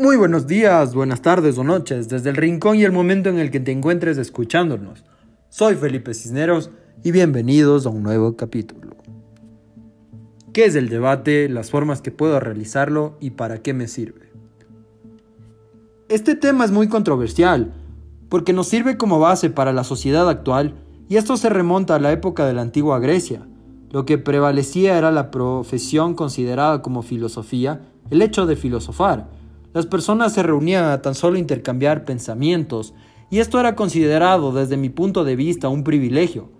Muy buenos días, buenas tardes o noches, desde el rincón y el momento en el que te encuentres escuchándonos. Soy Felipe Cisneros y bienvenidos a un nuevo capítulo. ¿Qué es el debate, las formas que puedo realizarlo y para qué me sirve? Este tema es muy controversial, porque nos sirve como base para la sociedad actual y esto se remonta a la época de la antigua Grecia. Lo que prevalecía era la profesión considerada como filosofía, el hecho de filosofar. Las personas se reunían a tan solo intercambiar pensamientos, y esto era considerado desde mi punto de vista un privilegio,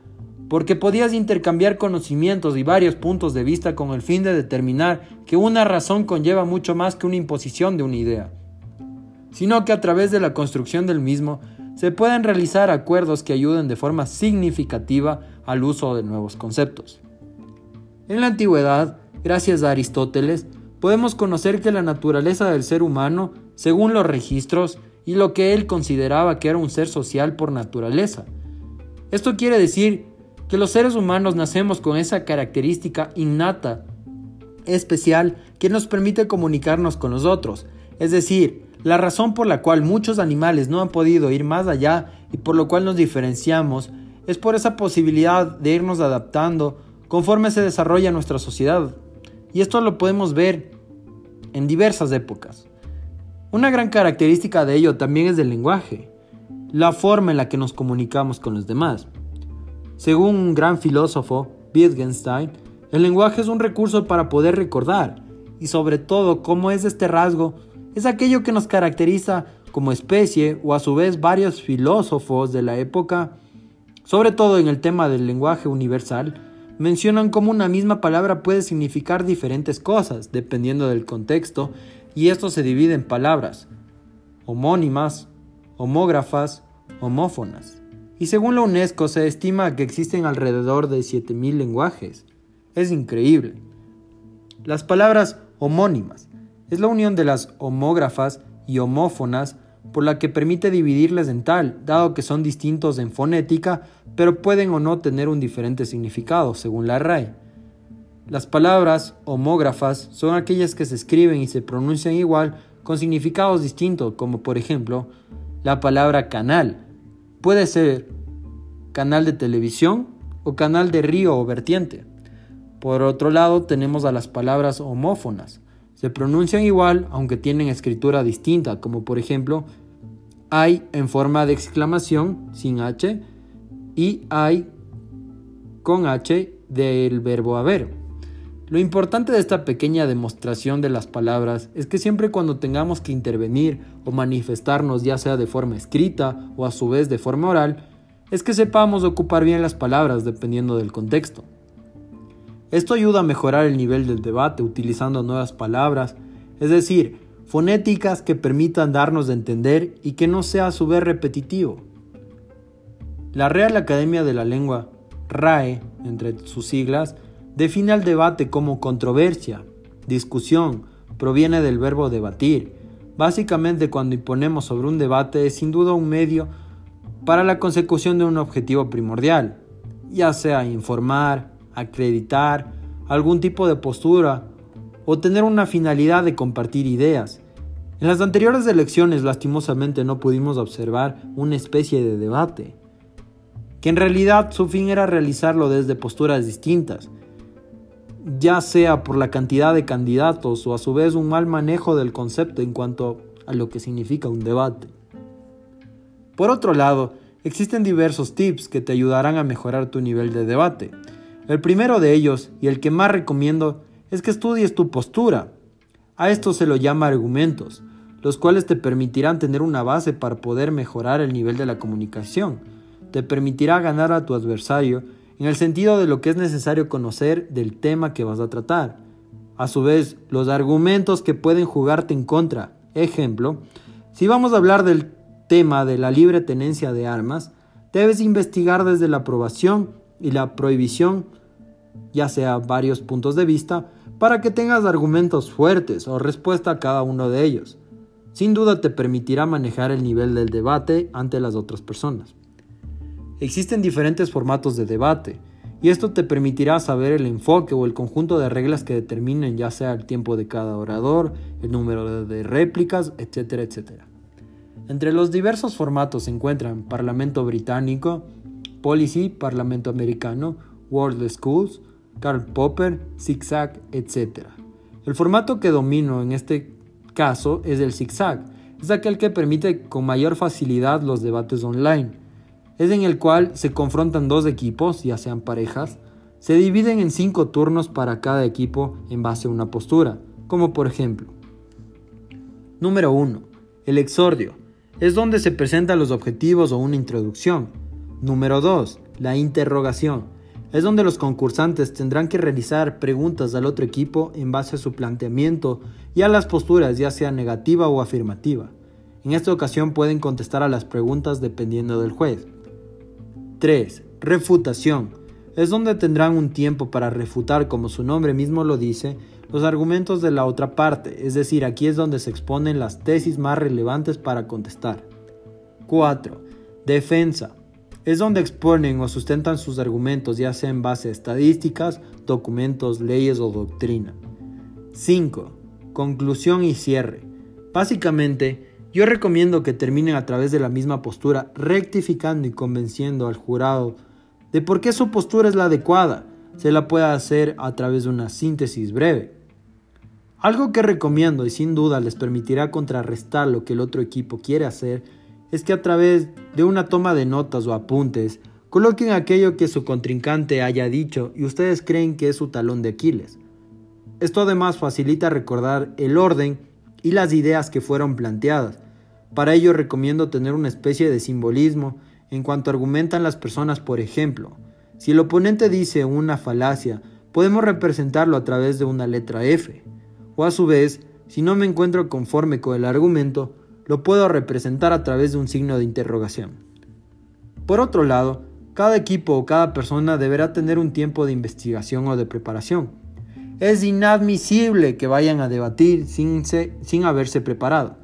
porque podías intercambiar conocimientos y varios puntos de vista con el fin de determinar que una razón conlleva mucho más que una imposición de una idea, sino que a través de la construcción del mismo se pueden realizar acuerdos que ayuden de forma significativa al uso de nuevos conceptos. En la antigüedad, gracias a Aristóteles, podemos conocer que la naturaleza del ser humano, según los registros, y lo que él consideraba que era un ser social por naturaleza. Esto quiere decir que los seres humanos nacemos con esa característica innata, especial, que nos permite comunicarnos con los otros, es decir, la razón por la cual muchos animales no han podido ir más allá y por lo cual nos diferenciamos es por esa posibilidad de irnos adaptando conforme se desarrolla nuestra sociedad. Y esto lo podemos ver en diversas épocas. Una gran característica de ello también es el lenguaje, la forma en la que nos comunicamos con los demás. Según un gran filósofo, Wittgenstein, el lenguaje es un recurso para poder recordar, y sobre todo cómo es este rasgo, es aquello que nos caracteriza como especie o a su vez varios filósofos de la época, sobre todo en el tema del lenguaje universal, mencionan cómo una misma palabra puede significar diferentes cosas dependiendo del contexto y esto se divide en palabras homónimas, homógrafas, homófonas. Y según la UNESCO se estima que existen alrededor de 7.000 lenguajes. Es increíble. Las palabras homónimas es la unión de las homógrafas y homófonas por la que permite dividirlas en tal, dado que son distintos en fonética, pero pueden o no tener un diferente significado, según la RAE. Las palabras homógrafas son aquellas que se escriben y se pronuncian igual con significados distintos, como por ejemplo, la palabra canal. Puede ser canal de televisión o canal de río o vertiente. Por otro lado, tenemos a las palabras homófonas, se pronuncian igual aunque tienen escritura distinta, como por ejemplo hay en forma de exclamación sin H y hay con H del verbo haber. Lo importante de esta pequeña demostración de las palabras es que siempre cuando tengamos que intervenir o manifestarnos ya sea de forma escrita o a su vez de forma oral, es que sepamos ocupar bien las palabras dependiendo del contexto. Esto ayuda a mejorar el nivel del debate utilizando nuevas palabras, es decir, fonéticas que permitan darnos de entender y que no sea a su vez repetitivo. La Real Academia de la Lengua, RAE, entre sus siglas, define al debate como controversia, discusión, proviene del verbo debatir. Básicamente cuando imponemos sobre un debate es sin duda un medio para la consecución de un objetivo primordial, ya sea informar, acreditar algún tipo de postura o tener una finalidad de compartir ideas. En las anteriores elecciones lastimosamente no pudimos observar una especie de debate, que en realidad su fin era realizarlo desde posturas distintas, ya sea por la cantidad de candidatos o a su vez un mal manejo del concepto en cuanto a lo que significa un debate. Por otro lado, existen diversos tips que te ayudarán a mejorar tu nivel de debate. El primero de ellos, y el que más recomiendo, es que estudies tu postura. A esto se lo llama argumentos, los cuales te permitirán tener una base para poder mejorar el nivel de la comunicación. Te permitirá ganar a tu adversario en el sentido de lo que es necesario conocer del tema que vas a tratar. A su vez, los argumentos que pueden jugarte en contra. Ejemplo, si vamos a hablar del tema de la libre tenencia de armas, debes investigar desde la aprobación y la prohibición ya sea varios puntos de vista, para que tengas argumentos fuertes o respuesta a cada uno de ellos. Sin duda te permitirá manejar el nivel del debate ante las otras personas. Existen diferentes formatos de debate, y esto te permitirá saber el enfoque o el conjunto de reglas que determinen ya sea el tiempo de cada orador, el número de réplicas, etcétera, etcétera. Entre los diversos formatos se encuentran Parlamento Británico, Policy, Parlamento Americano, World Schools, Karl Popper, Zigzag, etc. El formato que domino en este caso es el zigzag, es aquel que permite con mayor facilidad los debates online. Es en el cual se confrontan dos equipos, ya sean parejas, se dividen en cinco turnos para cada equipo en base a una postura, como por ejemplo. Número 1. El exordio. Es donde se presentan los objetivos o una introducción. Número 2. La interrogación. Es donde los concursantes tendrán que realizar preguntas al otro equipo en base a su planteamiento y a las posturas, ya sea negativa o afirmativa. En esta ocasión pueden contestar a las preguntas dependiendo del juez. 3. Refutación. Es donde tendrán un tiempo para refutar, como su nombre mismo lo dice, los argumentos de la otra parte, es decir, aquí es donde se exponen las tesis más relevantes para contestar. 4. Defensa. Es donde exponen o sustentan sus argumentos, ya sea en base a estadísticas, documentos, leyes o doctrina. 5. Conclusión y cierre. Básicamente, yo recomiendo que terminen a través de la misma postura, rectificando y convenciendo al jurado de por qué su postura es la adecuada. Se la puede hacer a través de una síntesis breve. Algo que recomiendo y sin duda les permitirá contrarrestar lo que el otro equipo quiere hacer es que a través de una toma de notas o apuntes coloquen aquello que su contrincante haya dicho y ustedes creen que es su talón de Aquiles. Esto además facilita recordar el orden y las ideas que fueron planteadas. Para ello recomiendo tener una especie de simbolismo en cuanto argumentan las personas, por ejemplo. Si el oponente dice una falacia, podemos representarlo a través de una letra F. O a su vez, si no me encuentro conforme con el argumento, lo puedo representar a través de un signo de interrogación. Por otro lado, cada equipo o cada persona deberá tener un tiempo de investigación o de preparación. Es inadmisible que vayan a debatir sin, sin haberse preparado.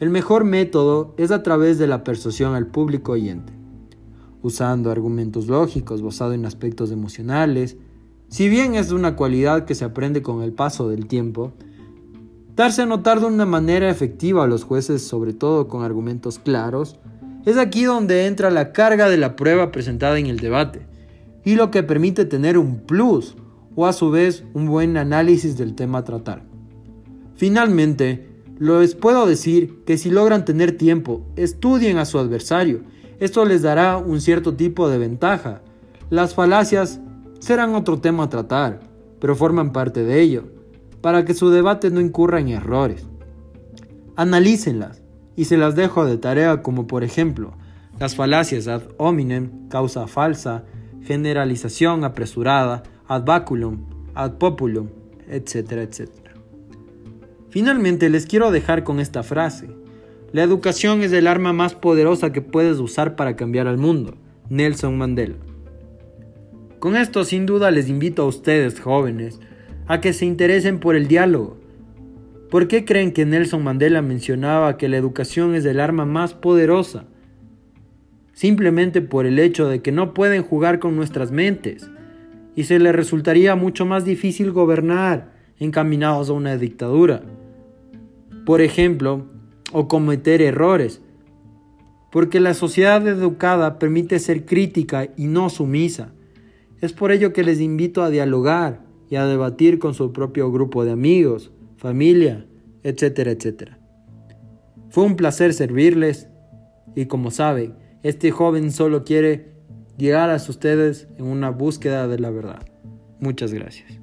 El mejor método es a través de la persuasión al público oyente, usando argumentos lógicos basados en aspectos emocionales. Si bien es una cualidad que se aprende con el paso del tiempo, darse a notar de una manera efectiva a los jueces, sobre todo con argumentos claros, es aquí donde entra la carga de la prueba presentada en el debate, y lo que permite tener un plus o a su vez un buen análisis del tema a tratar. Finalmente, les puedo decir que si logran tener tiempo, estudien a su adversario. Esto les dará un cierto tipo de ventaja. Las falacias serán otro tema a tratar, pero forman parte de ello, para que su debate no incurra en errores. Analícenlas y se las dejo de tarea como por ejemplo las falacias ad hominem, causa falsa, generalización apresurada, ad baculum, ad populum, etcétera, etcétera. Finalmente les quiero dejar con esta frase. La educación es el arma más poderosa que puedes usar para cambiar al mundo. Nelson Mandela. Con esto sin duda les invito a ustedes jóvenes a que se interesen por el diálogo. ¿Por qué creen que Nelson Mandela mencionaba que la educación es el arma más poderosa? Simplemente por el hecho de que no pueden jugar con nuestras mentes y se le resultaría mucho más difícil gobernar encaminados a una dictadura. Por ejemplo, o cometer errores, porque la sociedad educada permite ser crítica y no sumisa. Es por ello que les invito a dialogar y a debatir con su propio grupo de amigos, familia, etcétera, etcétera. Fue un placer servirles y como saben, este joven solo quiere llegar a ustedes en una búsqueda de la verdad. Muchas gracias.